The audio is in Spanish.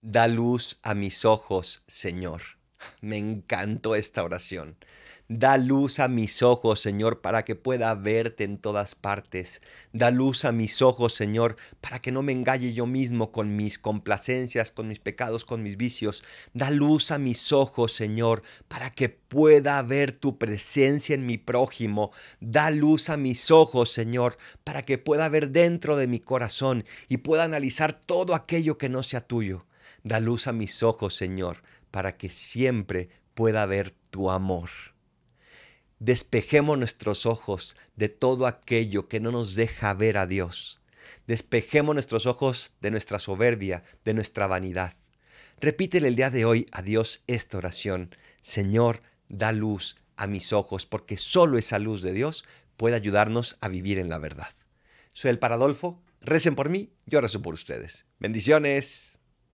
Da luz a mis ojos, Señor. Me encantó esta oración. Da luz a mis ojos, Señor, para que pueda verte en todas partes. Da luz a mis ojos, Señor, para que no me engañe yo mismo con mis complacencias, con mis pecados, con mis vicios. Da luz a mis ojos, Señor, para que pueda ver tu presencia en mi prójimo. Da luz a mis ojos, Señor, para que pueda ver dentro de mi corazón y pueda analizar todo aquello que no sea tuyo. Da luz a mis ojos, Señor, para que siempre pueda ver tu amor. Despejemos nuestros ojos de todo aquello que no nos deja ver a Dios. Despejemos nuestros ojos de nuestra soberbia, de nuestra vanidad. Repítele el día de hoy a Dios esta oración. Señor, da luz a mis ojos, porque solo esa luz de Dios puede ayudarnos a vivir en la verdad. Soy el Paradolfo. Recen por mí, yo rezo por ustedes. Bendiciones.